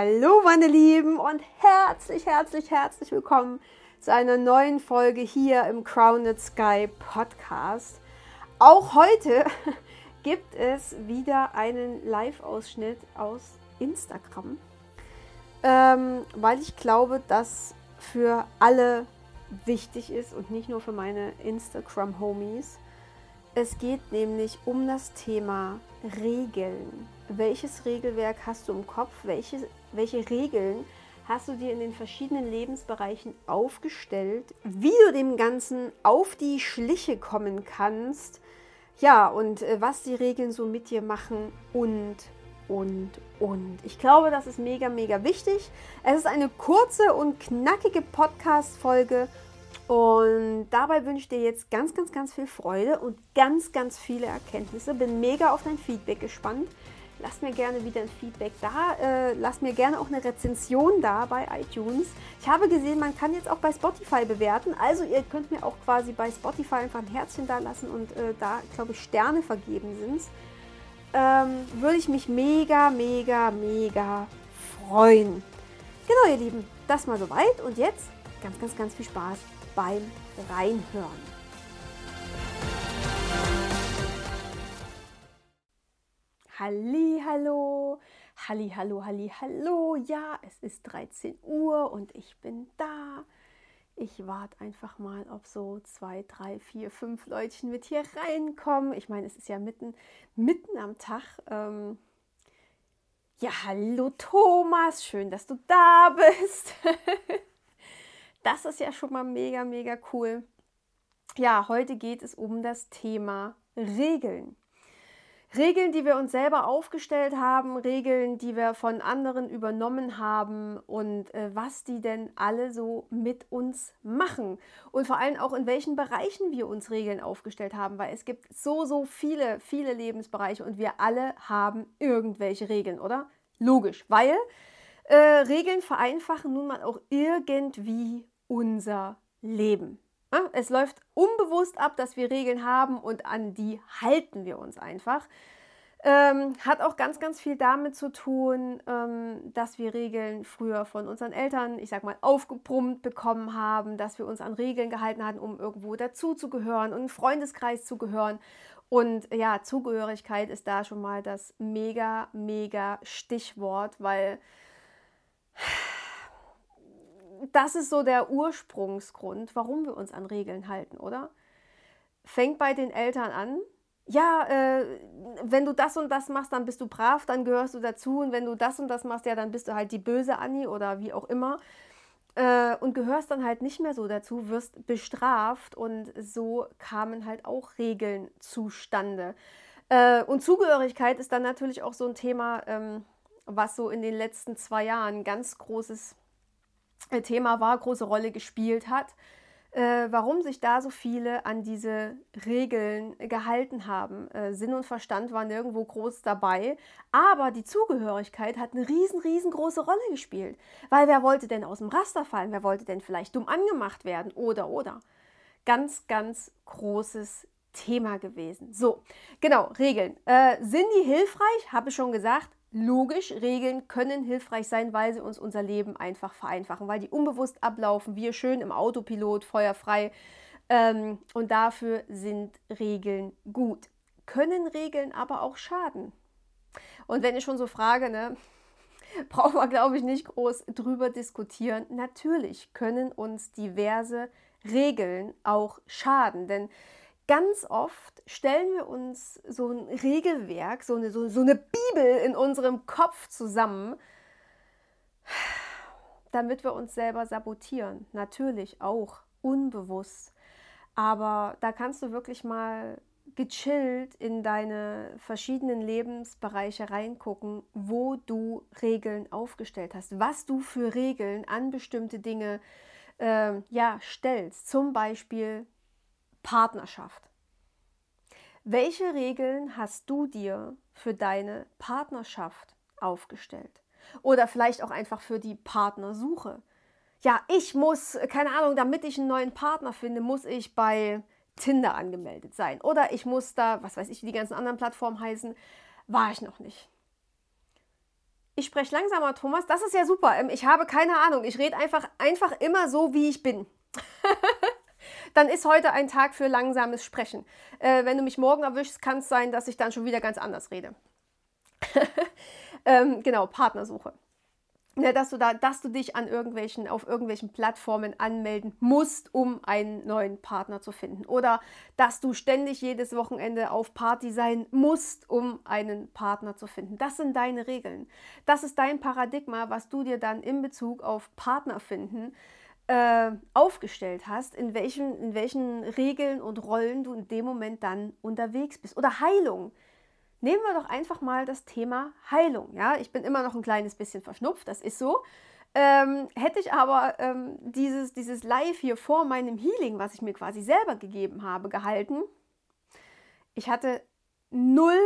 Hallo meine Lieben und herzlich, herzlich, herzlich willkommen zu einer neuen Folge hier im Crowned Sky Podcast. Auch heute gibt es wieder einen Live-Ausschnitt aus Instagram, ähm, weil ich glaube, dass für alle wichtig ist und nicht nur für meine Instagram-Homies. Es geht nämlich um das Thema Regeln. Welches Regelwerk hast du im Kopf? Welche, welche Regeln hast du dir in den verschiedenen Lebensbereichen aufgestellt? Wie du dem Ganzen auf die Schliche kommen kannst? Ja, und äh, was die Regeln so mit dir machen und, und, und. Ich glaube, das ist mega, mega wichtig. Es ist eine kurze und knackige Podcast-Folge und dabei wünsche ich dir jetzt ganz, ganz, ganz viel Freude und ganz, ganz viele Erkenntnisse. Bin mega auf dein Feedback gespannt. Lass mir gerne wieder ein Feedback da. Äh, lass mir gerne auch eine Rezension da bei iTunes. Ich habe gesehen, man kann jetzt auch bei Spotify bewerten. Also ihr könnt mir auch quasi bei Spotify einfach ein Herzchen da lassen und äh, da, glaube ich, Sterne vergeben sind. Ähm, würde ich mich mega, mega, mega freuen. Genau, ihr Lieben, das mal soweit. Und jetzt ganz, ganz, ganz viel Spaß beim Reinhören. Halli, hallo, halli, hallo, halli, hallo. Ja, es ist 13 Uhr und ich bin da. Ich warte einfach mal, ob so zwei, drei, vier, fünf Leutchen mit hier reinkommen. Ich meine, es ist ja mitten, mitten am Tag. Ähm ja, hallo Thomas, schön, dass du da bist. Das ist ja schon mal mega, mega cool. Ja, heute geht es um das Thema Regeln. Regeln, die wir uns selber aufgestellt haben, Regeln, die wir von anderen übernommen haben und äh, was die denn alle so mit uns machen und vor allem auch in welchen Bereichen wir uns Regeln aufgestellt haben, weil es gibt so, so viele, viele Lebensbereiche und wir alle haben irgendwelche Regeln, oder? Logisch, weil äh, Regeln vereinfachen nun mal auch irgendwie unser Leben. Es läuft unbewusst ab, dass wir Regeln haben und an die halten wir uns einfach. Ähm, hat auch ganz, ganz viel damit zu tun, ähm, dass wir Regeln früher von unseren Eltern, ich sag mal, aufgebrummt bekommen haben, dass wir uns an Regeln gehalten hatten, um irgendwo dazuzugehören und einen Freundeskreis zu gehören. Und ja, Zugehörigkeit ist da schon mal das mega, mega Stichwort, weil das ist so der Ursprungsgrund, warum wir uns an Regeln halten, oder? Fängt bei den Eltern an. Ja, äh, wenn du das und das machst, dann bist du brav, dann gehörst du dazu. Und wenn du das und das machst, ja, dann bist du halt die böse Annie oder wie auch immer. Äh, und gehörst dann halt nicht mehr so dazu, wirst bestraft. Und so kamen halt auch Regeln zustande. Äh, und Zugehörigkeit ist dann natürlich auch so ein Thema, ähm, was so in den letzten zwei Jahren ganz großes Thema war, große Rolle gespielt hat, äh, warum sich da so viele an diese Regeln gehalten haben. Äh, Sinn und Verstand waren nirgendwo groß dabei, aber die Zugehörigkeit hat eine riesen, riesengroße Rolle gespielt. Weil wer wollte denn aus dem Raster fallen? Wer wollte denn vielleicht dumm angemacht werden? Oder, oder. Ganz, ganz großes Thema gewesen. So, genau, Regeln. Äh, sind die hilfreich? Habe ich schon gesagt. Logisch, Regeln können hilfreich sein, weil sie uns unser Leben einfach vereinfachen, weil die unbewusst ablaufen, wir schön im Autopilot, feuerfrei. Ähm, und dafür sind Regeln gut. Können Regeln aber auch schaden? Und wenn ich schon so frage, ne, braucht man, glaube ich, nicht groß drüber diskutieren. Natürlich können uns diverse Regeln auch schaden, denn ganz oft stellen wir uns so ein Regelwerk, so eine, so, so eine Bibel in unserem Kopf zusammen, damit wir uns selber sabotieren. Natürlich auch unbewusst. Aber da kannst du wirklich mal gechillt in deine verschiedenen Lebensbereiche reingucken, wo du Regeln aufgestellt hast, was du für Regeln an bestimmte Dinge äh, ja, stellst. Zum Beispiel Partnerschaft. Welche Regeln hast du dir für deine Partnerschaft aufgestellt? Oder vielleicht auch einfach für die Partnersuche. Ja, ich muss, keine Ahnung, damit ich einen neuen Partner finde, muss ich bei Tinder angemeldet sein. Oder ich muss da, was weiß ich, wie die ganzen anderen Plattformen heißen, war ich noch nicht. ich spreche langsamer, Thomas. Das ist ja super. Ähm, ich habe keine Ahnung. Ich rede einfach, einfach immer so, wie ich bin. dann ist heute ein Tag für langsames Sprechen. Äh, wenn du mich morgen erwischst, kann es sein, dass ich dann schon wieder ganz anders rede. ähm, genau, Partnersuche. Ja, dass, du da, dass du dich an irgendwelchen, auf irgendwelchen Plattformen anmelden musst, um einen neuen Partner zu finden. Oder dass du ständig jedes Wochenende auf Party sein musst, um einen Partner zu finden. Das sind deine Regeln. Das ist dein Paradigma, was du dir dann in Bezug auf Partner finden äh, aufgestellt hast, in welchen, in welchen Regeln und Rollen du in dem Moment dann unterwegs bist. Oder Heilung. Nehmen wir doch einfach mal das Thema Heilung. Ja, ich bin immer noch ein kleines bisschen verschnupft, das ist so. Ähm, hätte ich aber ähm, dieses, dieses Live hier vor meinem Healing, was ich mir quasi selber gegeben habe, gehalten, ich hatte null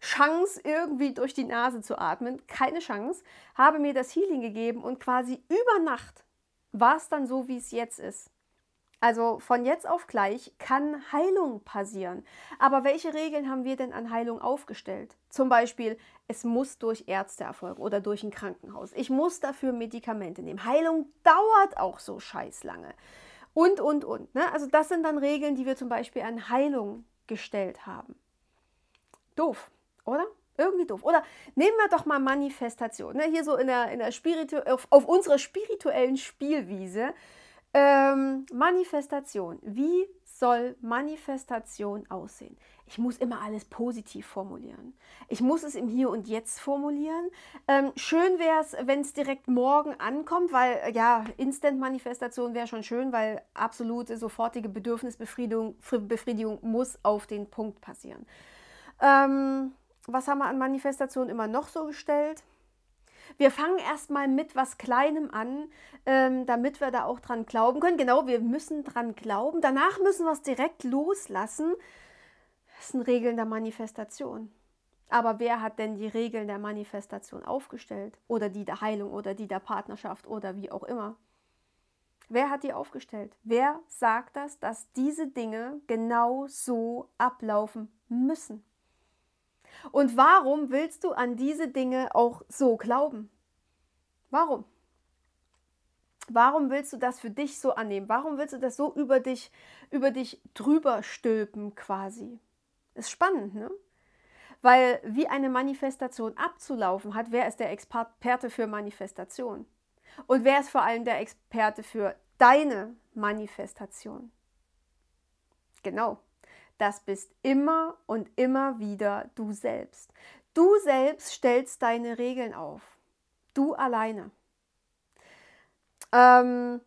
Chance, irgendwie durch die Nase zu atmen, keine Chance, habe mir das Healing gegeben und quasi über Nacht war es dann so, wie es jetzt ist. Also von jetzt auf gleich kann Heilung passieren. Aber welche Regeln haben wir denn an Heilung aufgestellt? Zum Beispiel, es muss durch Ärzte erfolgen oder durch ein Krankenhaus. Ich muss dafür Medikamente nehmen. Heilung dauert auch so scheiß lange. Und, und, und. Ne? Also das sind dann Regeln, die wir zum Beispiel an Heilung gestellt haben. Doof, oder? Irgendwie doof. Oder nehmen wir doch mal Manifestation. Ne? Hier so in der, in der Spiritu auf, auf unserer spirituellen Spielwiese ähm, Manifestation. Wie soll Manifestation aussehen? Ich muss immer alles positiv formulieren. Ich muss es im Hier und Jetzt formulieren. Ähm, schön wäre es, wenn es direkt morgen ankommt, weil äh, ja, Instant-Manifestation wäre schon schön, weil absolute sofortige Bedürfnisbefriedigung Befriedigung muss auf den Punkt passieren. Ähm, was haben wir an Manifestation immer noch so gestellt? Wir fangen erstmal mit was Kleinem an, ähm, damit wir da auch dran glauben können. Genau, wir müssen dran glauben. Danach müssen wir es direkt loslassen. Das sind Regeln der Manifestation. Aber wer hat denn die Regeln der Manifestation aufgestellt? Oder die der Heilung oder die der Partnerschaft oder wie auch immer? Wer hat die aufgestellt? Wer sagt das, dass diese Dinge genau so ablaufen müssen? Und warum willst du an diese Dinge auch so glauben? Warum? Warum willst du das für dich so annehmen? Warum willst du das so über dich, über dich drüber stülpen quasi? Ist spannend, ne? Weil wie eine Manifestation abzulaufen hat, wer ist der Experte für Manifestation? Und wer ist vor allem der Experte für deine Manifestation? Genau, das bist immer und immer wieder du selbst. Du selbst stellst deine Regeln auf. Du alleine. Ähm,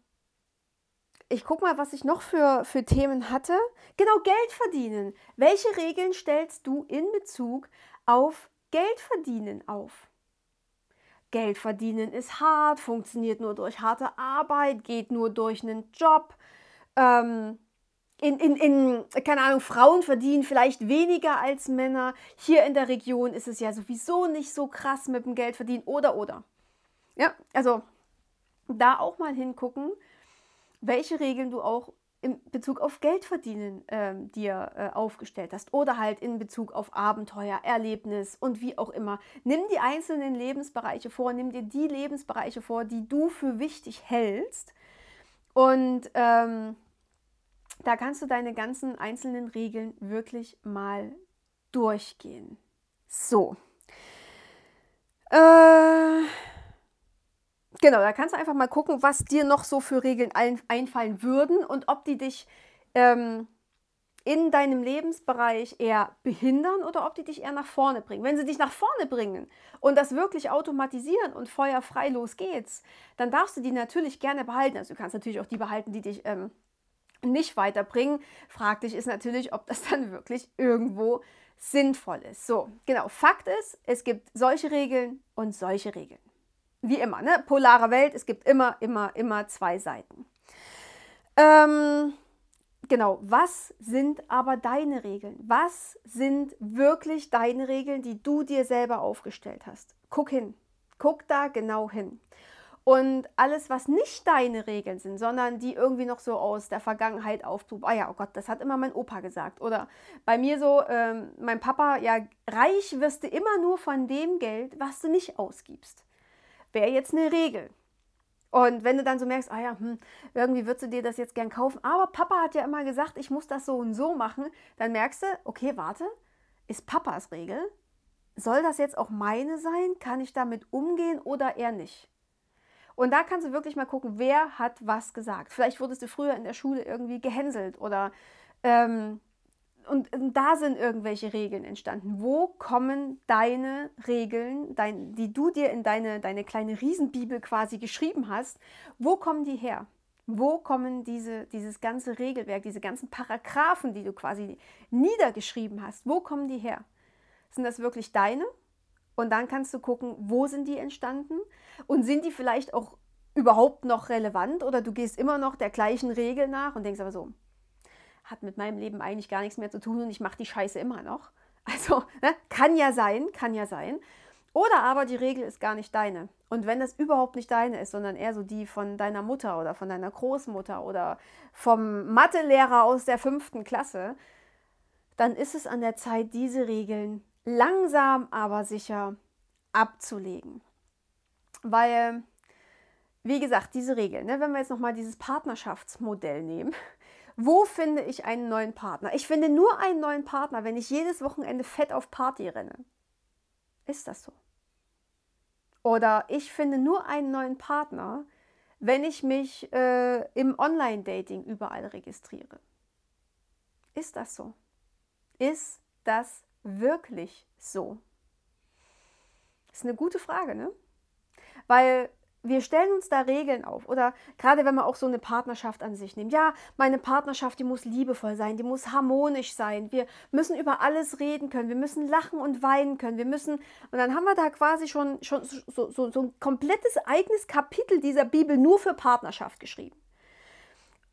ich gucke mal, was ich noch für, für Themen hatte. Genau, Geld verdienen. Welche Regeln stellst du in Bezug auf Geld verdienen auf? Geld verdienen ist hart, funktioniert nur durch harte Arbeit, geht nur durch einen Job. Ähm, in, in, in, keine Ahnung, Frauen verdienen vielleicht weniger als Männer. Hier in der Region ist es ja sowieso nicht so krass mit dem Geld verdienen oder oder. Ja, also da auch mal hingucken, welche Regeln du auch in Bezug auf Geld verdienen ähm, dir äh, aufgestellt hast oder halt in Bezug auf Abenteuer, Erlebnis und wie auch immer. Nimm die einzelnen Lebensbereiche vor, nimm dir die Lebensbereiche vor, die du für wichtig hältst und ähm, da kannst du deine ganzen einzelnen Regeln wirklich mal durchgehen. So. Äh, genau, da kannst du einfach mal gucken, was dir noch so für Regeln ein, einfallen würden und ob die dich ähm, in deinem Lebensbereich eher behindern oder ob die dich eher nach vorne bringen. Wenn sie dich nach vorne bringen und das wirklich automatisieren und feuerfrei los geht's, dann darfst du die natürlich gerne behalten. Also du kannst natürlich auch die behalten, die dich ähm, nicht weiterbringen. Frag dich ist natürlich, ob das dann wirklich irgendwo sinnvoll ist. So, genau. Fakt ist, es gibt solche Regeln und solche Regeln. Wie immer, ne? Polare Welt, es gibt immer, immer, immer zwei Seiten. Ähm, genau, was sind aber deine Regeln? Was sind wirklich deine Regeln, die du dir selber aufgestellt hast? Guck hin. Guck da genau hin. Und alles, was nicht deine Regeln sind, sondern die irgendwie noch so aus der Vergangenheit auftun. Ah ja, oh Gott, das hat immer mein Opa gesagt. Oder bei mir so, ähm, mein Papa, ja, reich wirst du immer nur von dem Geld, was du nicht ausgibst. Wäre jetzt eine Regel. Und wenn du dann so merkst, ah ja, hm, irgendwie würdest du dir das jetzt gern kaufen, aber Papa hat ja immer gesagt, ich muss das so und so machen, dann merkst du, okay, warte, ist Papas Regel? Soll das jetzt auch meine sein? Kann ich damit umgehen oder eher nicht? Und da kannst du wirklich mal gucken, wer hat was gesagt. Vielleicht wurdest du früher in der Schule irgendwie gehänselt oder ähm, und, und, da sind irgendwelche Regeln entstanden. Wo kommen deine Regeln, dein, die du dir in deine, deine kleine Riesenbibel quasi geschrieben hast, wo kommen die her? Wo kommen diese, dieses ganze Regelwerk, diese ganzen Paragraphen, die du quasi niedergeschrieben hast, wo kommen die her? Sind das wirklich deine? Und dann kannst du gucken, wo sind die entstanden? Und sind die vielleicht auch überhaupt noch relevant? Oder du gehst immer noch der gleichen Regel nach und denkst aber so, hat mit meinem Leben eigentlich gar nichts mehr zu tun und ich mache die Scheiße immer noch. Also ne, kann ja sein, kann ja sein. Oder aber die Regel ist gar nicht deine. Und wenn das überhaupt nicht deine ist, sondern eher so die von deiner Mutter oder von deiner Großmutter oder vom Mathelehrer aus der fünften Klasse, dann ist es an der Zeit, diese Regeln langsam aber sicher abzulegen. Weil, wie gesagt, diese Regeln, ne, wenn wir jetzt nochmal dieses Partnerschaftsmodell nehmen, wo finde ich einen neuen Partner? Ich finde nur einen neuen Partner, wenn ich jedes Wochenende fett auf Party renne. Ist das so? Oder ich finde nur einen neuen Partner, wenn ich mich äh, im Online-Dating überall registriere. Ist das so? Ist das wirklich so? Das ist eine gute Frage, ne? Weil wir stellen uns da Regeln auf. Oder gerade wenn man auch so eine Partnerschaft an sich nimmt. Ja, meine Partnerschaft, die muss liebevoll sein, die muss harmonisch sein. Wir müssen über alles reden können. Wir müssen lachen und weinen können. Wir müssen, und dann haben wir da quasi schon, schon so, so, so ein komplettes eigenes Kapitel dieser Bibel nur für Partnerschaft geschrieben.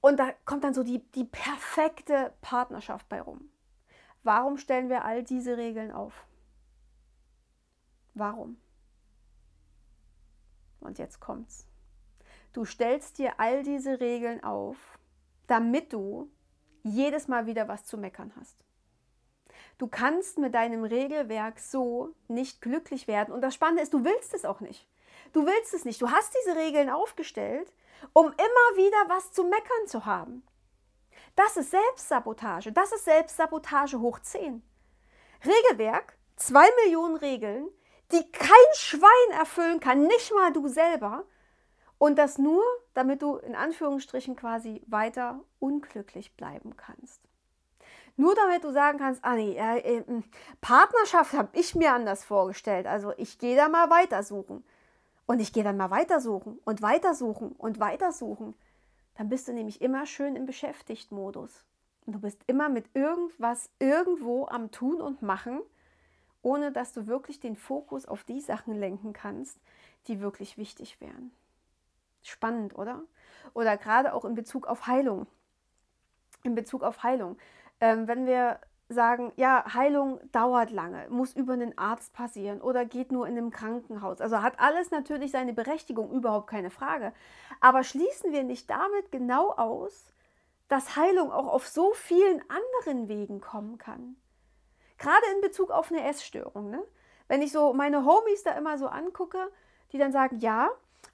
Und da kommt dann so die, die perfekte Partnerschaft bei rum. Warum stellen wir all diese Regeln auf? Warum? Und jetzt kommt's. Du stellst dir all diese Regeln auf, damit du jedes Mal wieder was zu meckern hast. Du kannst mit deinem Regelwerk so nicht glücklich werden. Und das Spannende ist, du willst es auch nicht. Du willst es nicht. Du hast diese Regeln aufgestellt, um immer wieder was zu meckern zu haben. Das ist Selbstsabotage. Das ist Selbstsabotage hoch 10. Regelwerk, zwei Millionen Regeln, die kein Schwein erfüllen kann, nicht mal du selber. Und das nur, damit du in Anführungsstrichen quasi weiter unglücklich bleiben kannst. Nur damit du sagen kannst, ah nee, äh, äh, Partnerschaft habe ich mir anders vorgestellt. Also ich gehe da mal weitersuchen. Und ich gehe dann mal weitersuchen und weitersuchen und weitersuchen. Dann bist du nämlich immer schön im Beschäftigt-Modus. Du bist immer mit irgendwas irgendwo am Tun und Machen ohne dass du wirklich den Fokus auf die Sachen lenken kannst, die wirklich wichtig wären. Spannend, oder? Oder gerade auch in Bezug auf Heilung. In Bezug auf Heilung. Ähm, wenn wir sagen, ja, Heilung dauert lange, muss über einen Arzt passieren oder geht nur in einem Krankenhaus. Also hat alles natürlich seine Berechtigung, überhaupt keine Frage. Aber schließen wir nicht damit genau aus, dass Heilung auch auf so vielen anderen Wegen kommen kann. Gerade in Bezug auf eine Essstörung. Ne? Wenn ich so meine Homies da immer so angucke, die dann sagen, ja,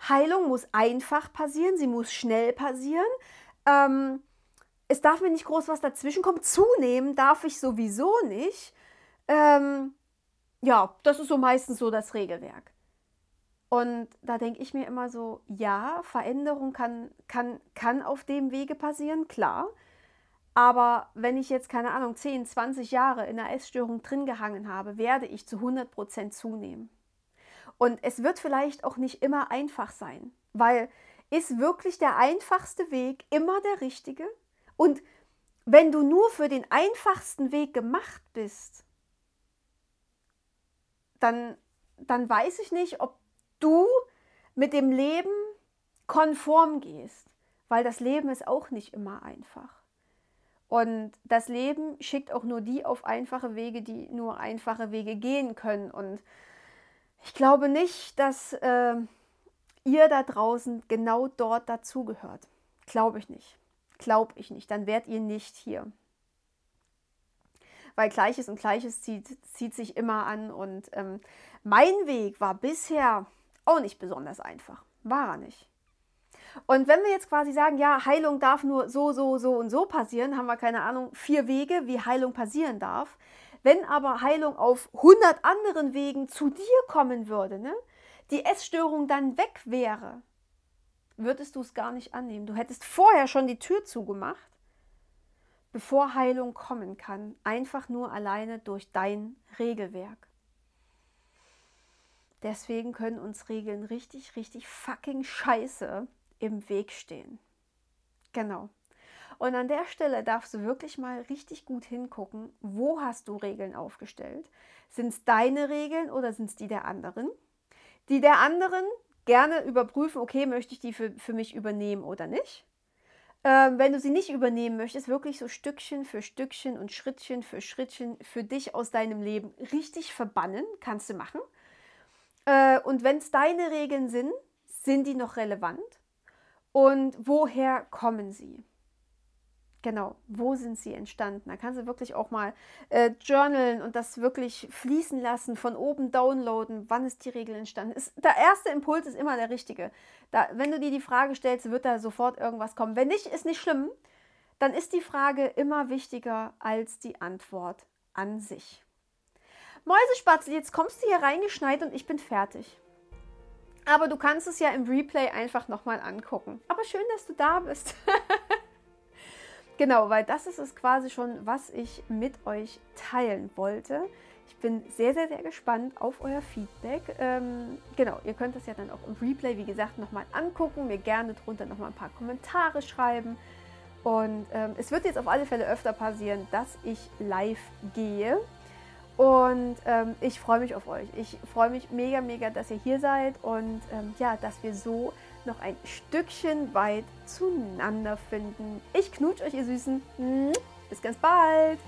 Heilung muss einfach passieren, sie muss schnell passieren. Ähm, es darf mir nicht groß was dazwischen kommen. Zunehmen darf ich sowieso nicht. Ähm, ja, das ist so meistens so das Regelwerk. Und da denke ich mir immer so, ja, Veränderung kann, kann, kann auf dem Wege passieren, klar. Aber wenn ich jetzt, keine Ahnung, 10, 20 Jahre in einer Essstörung drin gehangen habe, werde ich zu 100 Prozent zunehmen. Und es wird vielleicht auch nicht immer einfach sein, weil ist wirklich der einfachste Weg immer der richtige? Und wenn du nur für den einfachsten Weg gemacht bist, dann, dann weiß ich nicht, ob du mit dem Leben konform gehst, weil das Leben ist auch nicht immer einfach. Und das Leben schickt auch nur die auf einfache Wege, die nur einfache Wege gehen können. Und ich glaube nicht, dass äh, ihr da draußen genau dort dazugehört. Glaube ich nicht. Glaube ich nicht. Dann wärt ihr nicht hier. Weil Gleiches und Gleiches zieht, zieht sich immer an. Und ähm, mein Weg war bisher auch nicht besonders einfach. War er nicht. Und wenn wir jetzt quasi sagen, ja, Heilung darf nur so, so, so und so passieren, haben wir keine Ahnung, vier Wege, wie Heilung passieren darf. Wenn aber Heilung auf 100 anderen Wegen zu dir kommen würde, ne, die Essstörung dann weg wäre, würdest du es gar nicht annehmen. Du hättest vorher schon die Tür zugemacht, bevor Heilung kommen kann, einfach nur alleine durch dein Regelwerk. Deswegen können uns Regeln richtig, richtig fucking scheiße im Weg stehen. Genau. Und an der Stelle darfst du wirklich mal richtig gut hingucken, wo hast du Regeln aufgestellt? Sind es deine Regeln oder sind es die der anderen? Die der anderen gerne überprüfen, okay, möchte ich die für, für mich übernehmen oder nicht? Ähm, wenn du sie nicht übernehmen möchtest, wirklich so Stückchen für Stückchen und Schrittchen für Schrittchen für dich aus deinem Leben richtig verbannen, kannst du machen. Äh, und wenn es deine Regeln sind, sind die noch relevant? Und woher kommen sie? Genau, wo sind sie entstanden? Da kannst du wirklich auch mal äh, journalen und das wirklich fließen lassen, von oben downloaden, wann ist die Regel entstanden. Ist, der erste Impuls ist immer der richtige. Da, wenn du dir die Frage stellst, wird da sofort irgendwas kommen. Wenn nicht, ist nicht schlimm. Dann ist die Frage immer wichtiger als die Antwort an sich. Mäusespatzel, jetzt kommst du hier reingeschneit und ich bin fertig. Aber du kannst es ja im Replay einfach nochmal angucken. Aber schön, dass du da bist. genau, weil das ist es quasi schon, was ich mit euch teilen wollte. Ich bin sehr, sehr, sehr gespannt auf euer Feedback. Ähm, genau, ihr könnt das ja dann auch im Replay, wie gesagt, nochmal angucken. Mir gerne drunter nochmal ein paar Kommentare schreiben. Und ähm, es wird jetzt auf alle Fälle öfter passieren, dass ich live gehe. Und ähm, ich freue mich auf euch. Ich freue mich mega, mega, dass ihr hier seid und ähm, ja, dass wir so noch ein Stückchen weit zueinander finden. Ich knutsche euch, ihr Süßen. Bis ganz bald.